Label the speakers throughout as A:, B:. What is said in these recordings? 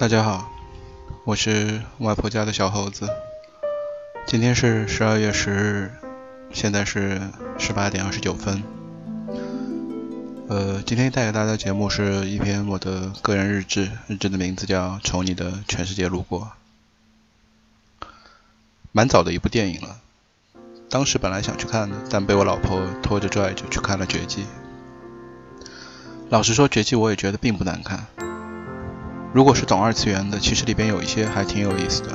A: 大家好，我是外婆家的小猴子。今天是十二月十日，现在是十八点二十九分。呃，今天带给大家的节目是一篇我的个人日志，日志的名字叫《从你的全世界路过》。蛮早的一部电影了，当时本来想去看的，但被我老婆拖着拽着去看了《绝技》。老实说，《绝技》我也觉得并不难看。如果是懂二次元的，其实里边有一些还挺有意思的。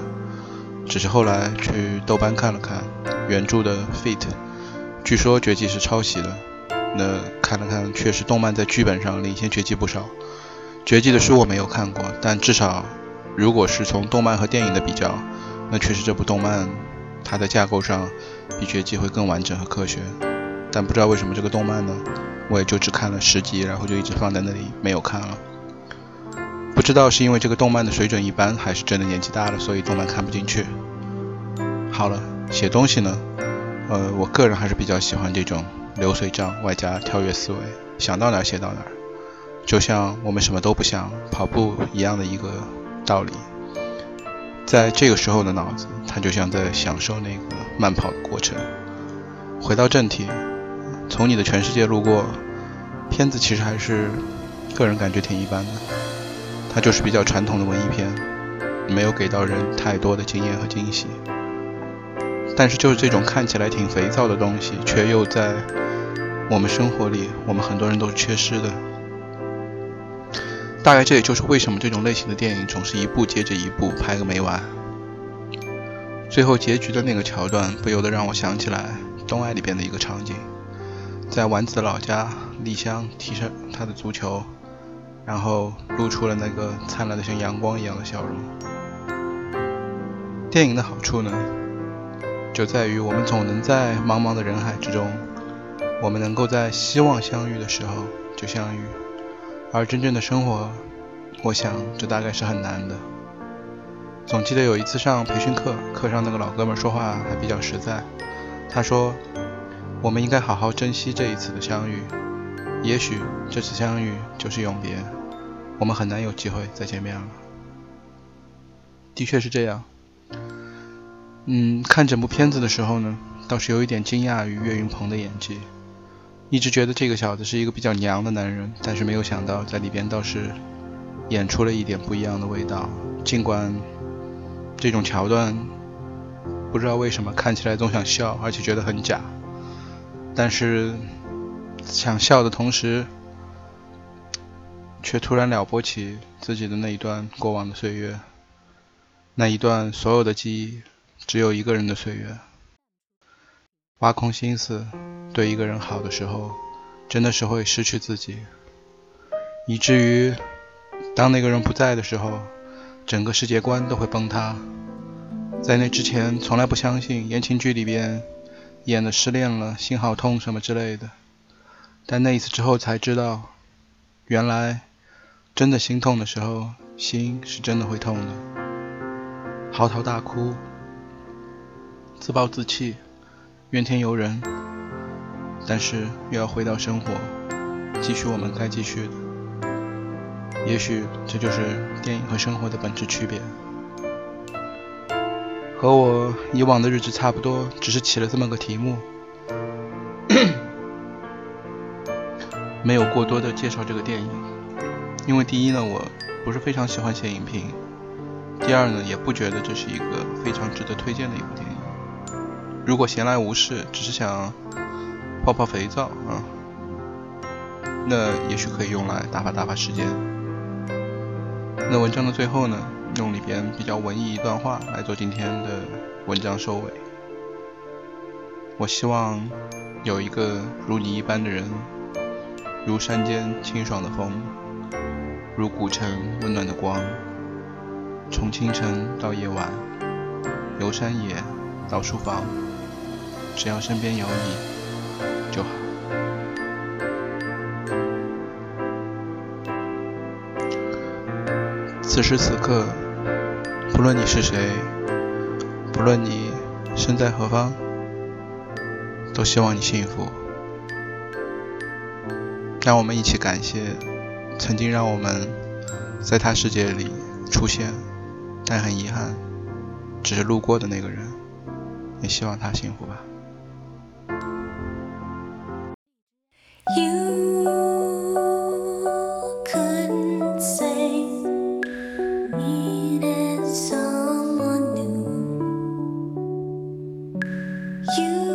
A: 只是后来去豆瓣看了看原著的《Feat》，据说《绝技》是抄袭的。那看了看，确实动漫在剧本上领先《绝技》不少。《绝技》的书我没有看过，但至少如果是从动漫和电影的比较，那确实这部动漫它的架构上比《绝技》会更完整和科学。但不知道为什么这个动漫呢，我也就只看了十集，然后就一直放在那里没有看了。不知道是因为这个动漫的水准一般，还是真的年纪大了，所以动漫看不进去。好了，写东西呢，呃，我个人还是比较喜欢这种流水账外加跳跃思维，想到哪儿写到哪儿，就像我们什么都不想跑步一样的一个道理。在这个时候的脑子，它就像在享受那个慢跑的过程。回到正题，从你的全世界路过，片子其实还是个人感觉挺一般的。它就是比较传统的文艺片，没有给到人太多的惊艳和惊喜。但是就是这种看起来挺肥皂的东西，却又在我们生活里，我们很多人都是缺失的。大概这也就是为什么这种类型的电影总是一部接着一部拍个没完。最后结局的那个桥段，不由得让我想起来《东爱》里边的一个场景，在丸子的老家，丽香提着他的足球。然后露出了那个灿烂的像阳光一样的笑容。电影的好处呢，就在于我们总能在茫茫的人海之中，我们能够在希望相遇的时候就相遇。而真正的生活，我想这大概是很难的。总记得有一次上培训课，课上那个老哥们说话还比较实在。他说：“我们应该好好珍惜这一次的相遇。”也许这次相遇就是永别，我们很难有机会再见面了。的确是这样。嗯，看整部片子的时候呢，倒是有一点惊讶于岳云鹏的演技。一直觉得这个小子是一个比较娘的男人，但是没有想到在里边倒是演出了一点不一样的味道。尽管这种桥段不知道为什么看起来总想笑，而且觉得很假，但是。想笑的同时，却突然撩拨起自己的那一段过往的岁月，那一段所有的记忆，只有一个人的岁月。挖空心思对一个人好的时候，真的是会失去自己，以至于当那个人不在的时候，整个世界观都会崩塌。在那之前，从来不相信言情剧里边演的失恋了，心好痛什么之类的。但那一次之后才知道，原来真的心痛的时候，心是真的会痛的。嚎啕大哭，自暴自弃，怨天尤人，但是又要回到生活，继续我们该继续的。也许这就是电影和生活的本质区别。和我以往的日子差不多，只是起了这么个题目。没有过多的介绍这个电影，因为第一呢，我不是非常喜欢写影评；第二呢，也不觉得这是一个非常值得推荐的一部电影。如果闲来无事，只是想泡泡肥皂啊，那也许可以用来打发打发时间。那文章的最后呢，用里边比较文艺一段话来做今天的文章收尾。我希望有一个如你一般的人。如山间清爽的风，如古城温暖的光。从清晨到夜晚，由山野到书房，只要身边有你就好。此时此刻，不论你是谁，不论你身在何方，都希望你幸福。让我们一起感谢曾经让我们在他世界里出现，但很遗憾，只是路过的那个人，也希望他幸福吧。
B: you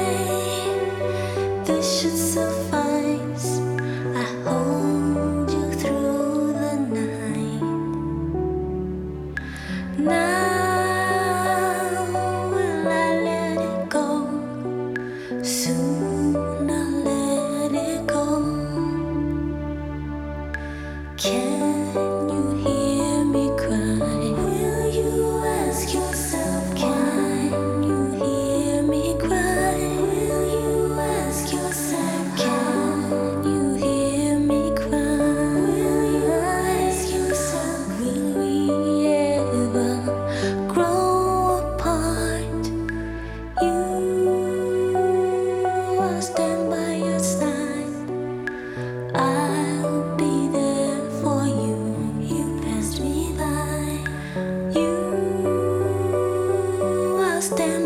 B: stand